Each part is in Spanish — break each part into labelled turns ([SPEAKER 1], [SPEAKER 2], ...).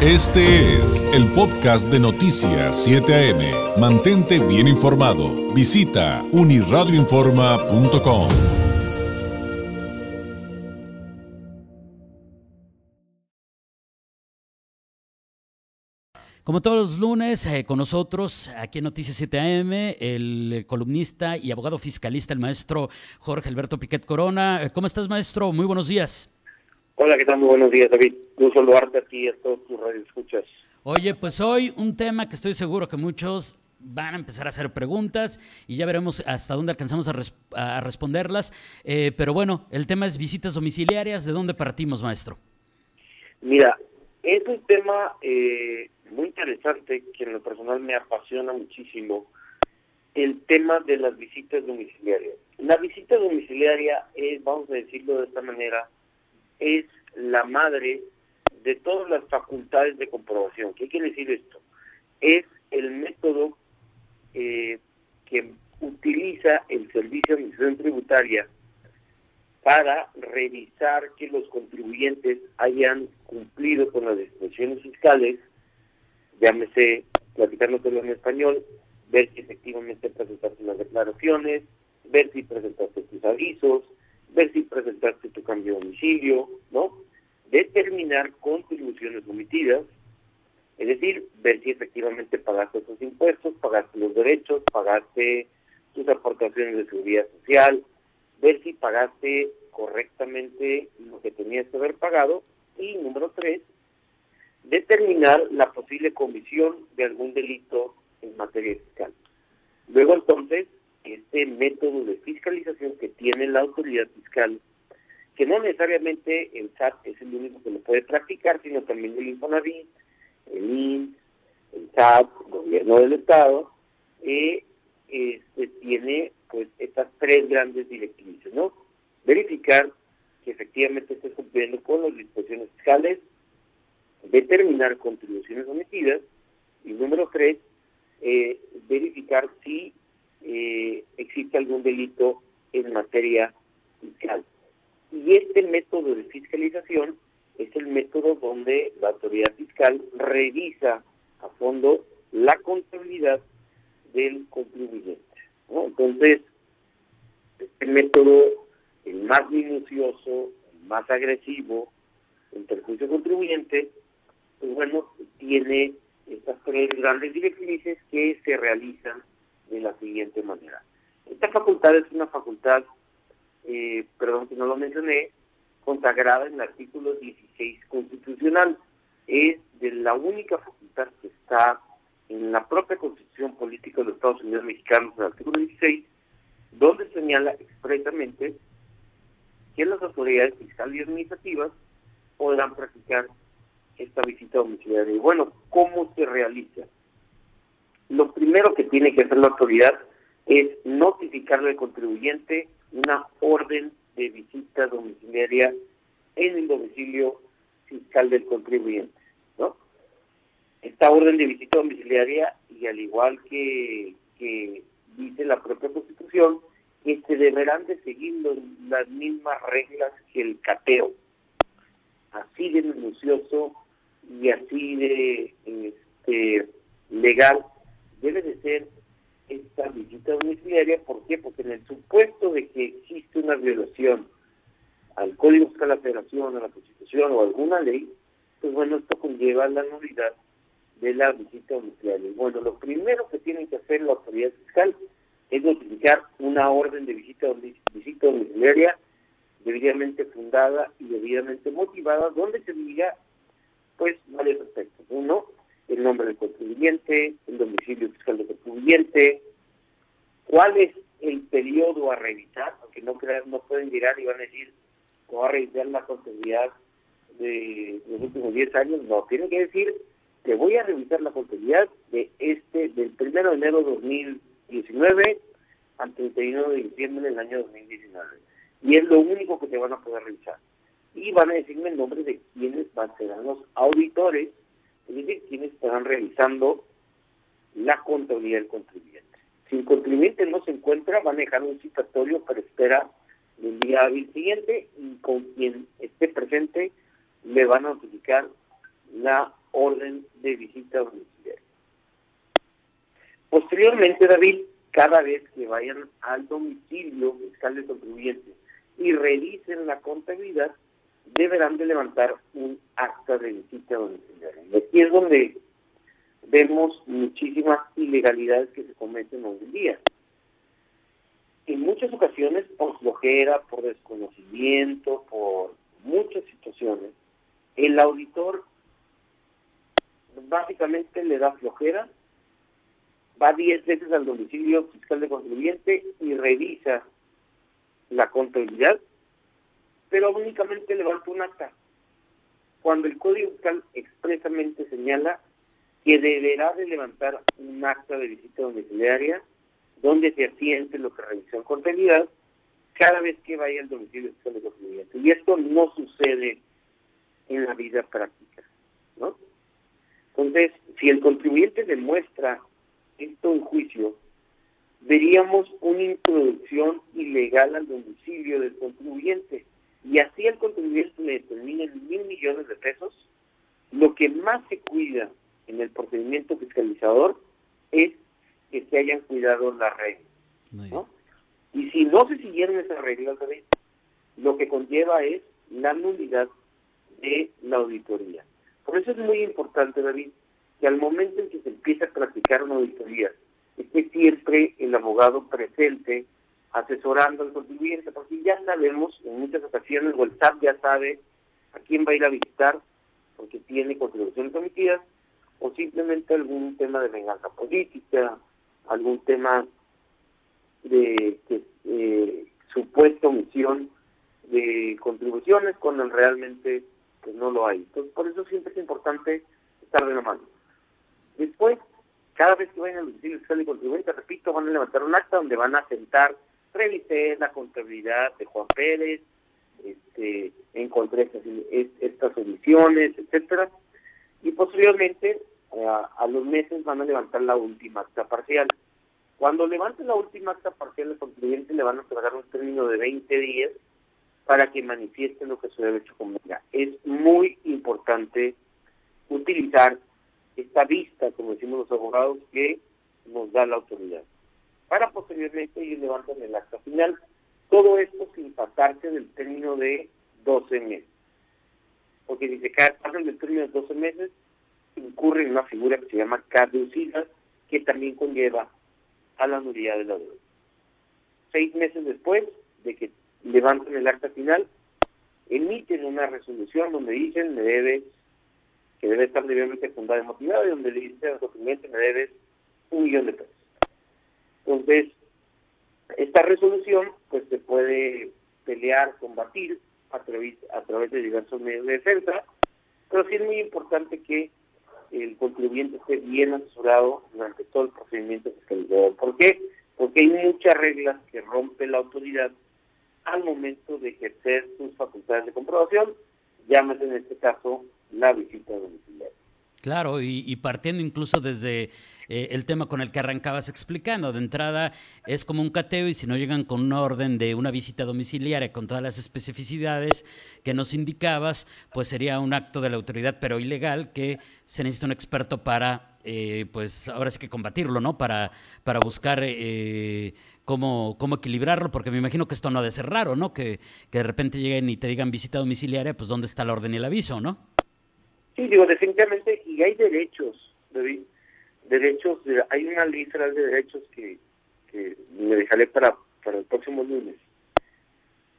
[SPEAKER 1] Este es el podcast de Noticias 7 AM. Mantente bien informado. Visita uniradioinforma.com.
[SPEAKER 2] Como todos los lunes, eh, con nosotros aquí en Noticias 7 AM, el columnista y abogado fiscalista, el maestro Jorge Alberto Piquet Corona. Eh, ¿Cómo estás, maestro? Muy buenos días.
[SPEAKER 3] Hola, ¿qué tal? Muy buenos días, David. Gusto saludarte aquí a todos tus radioescuchas.
[SPEAKER 2] Oye, pues hoy un tema que estoy seguro que muchos van a empezar a hacer preguntas y ya veremos hasta dónde alcanzamos a, responderlas. Eh, pero bueno, el tema es visitas domiciliarias. ¿De dónde partimos, maestro?
[SPEAKER 3] Mira, es un tema eh, muy interesante que en lo personal me apasiona muchísimo. El tema de las visitas domiciliarias. La visita domiciliaria es, vamos a decirlo de esta manera, es la madre de todas las facultades de comprobación. ¿Qué quiere decir esto? Es el método eh, que utiliza el Servicio de Administración Tributaria para revisar que los contribuyentes hayan cumplido con las disposiciones fiscales, llámese platicándotelo en español, ver si efectivamente presentaste las declaraciones, ver si presentaste tus avisos, ver si presentaste tu cambio de domicilio, ¿no? Determinar contribuciones omitidas, es decir, ver si efectivamente pagaste esos impuestos, pagaste los derechos, pagaste tus aportaciones de seguridad social, ver si pagaste correctamente lo que tenías que haber pagado y número tres, determinar la posible comisión de algún delito en materia fiscal. Luego entonces este método de fiscalización que tiene la autoridad fiscal, que no necesariamente el SAT es el único que lo puede practicar, sino también el Infonavit, el INS, el SAT, el gobierno del Estado, eh, tiene pues estas tres grandes directrices, ¿no? Verificar que efectivamente esté cumpliendo con las disposiciones fiscales, determinar contribuciones omitidas y número tres, eh, verificar si eh, existe algún delito en materia fiscal. Y este método de fiscalización es el método donde la autoridad fiscal revisa a fondo la contabilidad del contribuyente. Entonces, este método, el más minucioso, el más agresivo, el perjuicio contribuyente, pues bueno, tiene estas tres grandes directrices que se realizan de la siguiente manera. Esta facultad es una facultad, eh, perdón que no lo mencioné, consagrada en el artículo 16 constitucional. Es de la única facultad que está en la propia constitución política de los Estados Unidos mexicanos, en el artículo 16, donde señala expresamente que las autoridades fiscales y administrativas podrán practicar esta visita domiciliaria. Y bueno, ¿cómo se realiza? Lo primero que tiene que hacer la autoridad es notificarle al contribuyente una orden de visita domiciliaria en el domicilio fiscal del contribuyente. ¿no? Esta orden de visita domiciliaria, y al igual que, que dice la propia Constitución, que se deberán de seguir las mismas reglas que el cateo. Así de minucioso y así de este, legal debe de ser esta visita domiciliaria. ¿Por qué? Porque en el supuesto de que existe una violación al Código de la Federación, a la Constitución o alguna ley, pues bueno, esto conlleva la nulidad de la visita domiciliaria. Bueno, lo primero que tiene que hacer la autoridad fiscal es notificar una orden de visita, visita domiciliaria debidamente fundada y debidamente motivada, donde se diga, pues, varios aspectos. Uno, el nombre del contribuyente, el domicilio fiscal del contribuyente, cuál es el periodo a revisar, porque no, no pueden llegar y van a decir, voy a revisar la contabilidad de los últimos 10 años, no, tienen que decir que voy a revisar la contabilidad de este, del 1 de enero de 2019 al 31 de diciembre del año 2019. Y es lo único que te van a poder revisar. Y van a decirme el nombre de quienes van a ser los auditores es decir, quienes estarán realizando la contabilidad del contribuyente. Si el contribuyente no se encuentra, van a dejar un citatorio para esperar el día hábil siguiente y con quien esté presente le van a notificar la orden de visita domiciliaria. Posteriormente, David, cada vez que vayan al domicilio fiscal de contribuyente y revisen la contabilidad, deberán de levantar un acta de visita domiciliaria. Aquí es donde vemos muchísimas ilegalidades que se cometen hoy en día. En muchas ocasiones, por flojera, por desconocimiento, por muchas situaciones, el auditor básicamente le da flojera, va 10 veces al domicilio fiscal de contribuyente y revisa la contabilidad, pero únicamente levanta un acta. Cuando el Código Fiscal expresamente señala que deberá de levantar un acta de visita domiciliaria donde se asiente lo que revisó en contabilidad cada vez que vaya al domicilio fiscal de contribuyente. Y esto no sucede en la vida práctica, ¿no? Entonces, si el contribuyente demuestra esto en juicio, veríamos una introducción ilegal al domicilio del contribuyente y así el contribuyente le determina mil millones de pesos, lo que más se cuida en el procedimiento fiscalizador es que se hayan cuidado las reglas. ¿no? Y si no se siguieron esas reglas, lo que conlleva es la nulidad de la auditoría. Por eso es muy importante, David, que al momento en que se empieza a practicar una auditoría, esté siempre el abogado presente asesorando al contribuyente, porque ya sabemos, en muchas ocasiones, o el SAT ya sabe a quién va a ir a visitar, porque tiene contribuciones omitidas, o simplemente algún tema de venganza política, algún tema de eh, supuesta omisión de contribuciones cuando realmente pues, no lo hay. Entonces, por eso siempre es importante estar de la mano. Después, cada vez que vayan al domicilio fiscal y contribuyente, repito, van a levantar un acta donde van a sentar, revisé la contabilidad de Juan Pérez, este, encontré estas, estas omisiones, etcétera, y posteriormente a, los meses van a levantar la última acta parcial. Cuando levanten la última acta parcial, el contribuyente le van a otorgar un término de 20 días para que manifieste lo que su derecho convenga. Es muy importante utilizar esta vista, como decimos los abogados, que nos da la autoridad. Para posteriormente ir levantando el acta final. Todo esto sin pasarse del término de 12 meses. Porque si se pasan del término de 12 meses, incurre en una figura que se llama caducidad, que también conlleva a la nulidad de la deuda. Seis meses después de que levanten el acta final, emiten una resolución donde dicen me debes, que debe estar debidamente fundada y motivada, y donde le dicen al documento me debes un millón de pesos. Entonces, esta resolución pues se puede pelear, combatir a través, a través de diversos medios de defensa, pero sí es muy importante que el contribuyente esté bien asesorado durante todo el procedimiento fiscalizador. ¿Por qué? Porque hay muchas reglas que rompe la autoridad al momento de ejercer sus facultades de comprobación, llámese en este caso la visita domiciliaria.
[SPEAKER 2] Claro, y, partiendo incluso desde eh, el tema con el que arrancabas explicando, de entrada es como un cateo y si no llegan con una orden de una visita domiciliaria con todas las especificidades que nos indicabas, pues sería un acto de la autoridad, pero ilegal, que se necesita un experto para, eh, pues ahora sí que combatirlo, ¿no? Para, para buscar eh, cómo, cómo equilibrarlo, porque me imagino que esto no ha de ser raro, ¿no? Que, que de repente lleguen y te digan visita domiciliaria, pues ¿dónde está la orden y el aviso, ¿no?
[SPEAKER 3] Sí, digo, definitivamente, y hay derechos, David, derechos, hay una lista de derechos que, que me dejaré para, para el próximo lunes.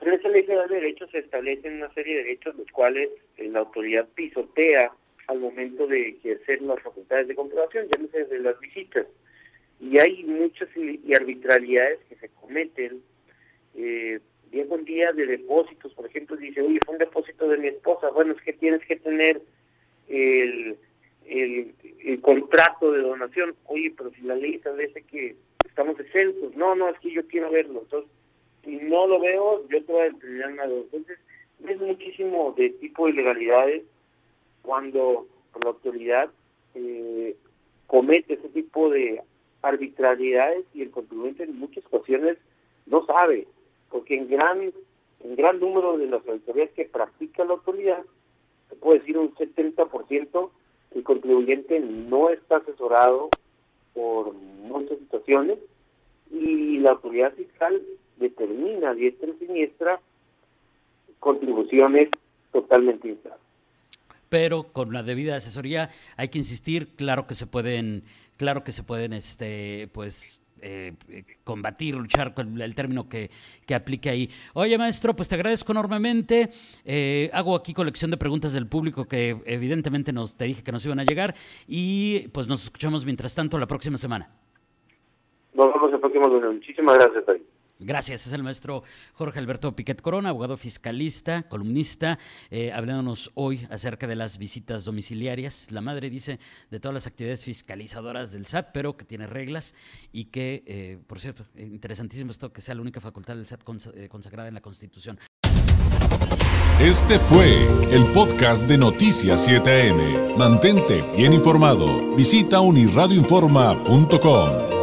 [SPEAKER 3] En esa ley de derechos se establecen una serie de derechos los cuales la autoridad pisotea al momento de ejercer las facultades de comprobación, ya no sé, de las visitas. Y hay muchas y arbitrariedades que se cometen. Eh, día con día de depósitos, por ejemplo, dice, oye, fue un depósito de mi esposa. Bueno, es que tienes que tener el, el, contrato de donación. Oye, pero si la ley establece que estamos exentos, no, no, es que yo quiero verlo. Entonces, si no lo veo, yo te voy a determinar nada. Entonces, es muchísimo de tipo de ilegalidades cuando la autoridad eh, comete ese tipo de arbitrariedades y el contribuyente en muchas ocasiones no sabe, porque en gran en gran número de las auditorías que practica la autoridad puedo decir un 70% contribuyente no está asesorado por muchas situaciones y la autoridad fiscal determina diestra y siniestra contribuciones totalmente infladas.
[SPEAKER 2] Pero con la debida asesoría hay que insistir, claro que se pueden, claro que se pueden, este, pues eh, combatir, luchar el término que, que, aplique ahí. Oye, maestro, pues te agradezco enormemente. Eh, hago aquí colección de preguntas del público que evidentemente nos te dije que nos iban a llegar y pues nos escuchamos mientras tanto la próxima semana.
[SPEAKER 3] Nos vemos el próximo lunes. Muchísimas gracias,
[SPEAKER 2] Gracias, es el maestro Jorge Alberto Piquet Corona, abogado fiscalista, columnista, eh, hablándonos hoy acerca de las visitas domiciliarias. La madre dice de todas las actividades fiscalizadoras del SAT, pero que tiene reglas y que, eh, por cierto, interesantísimo esto que sea la única facultad del SAT eh, consagrada en la Constitución.
[SPEAKER 1] Este fue el podcast de Noticias 7am. Mantente bien informado. Visita unirradioinforma.com.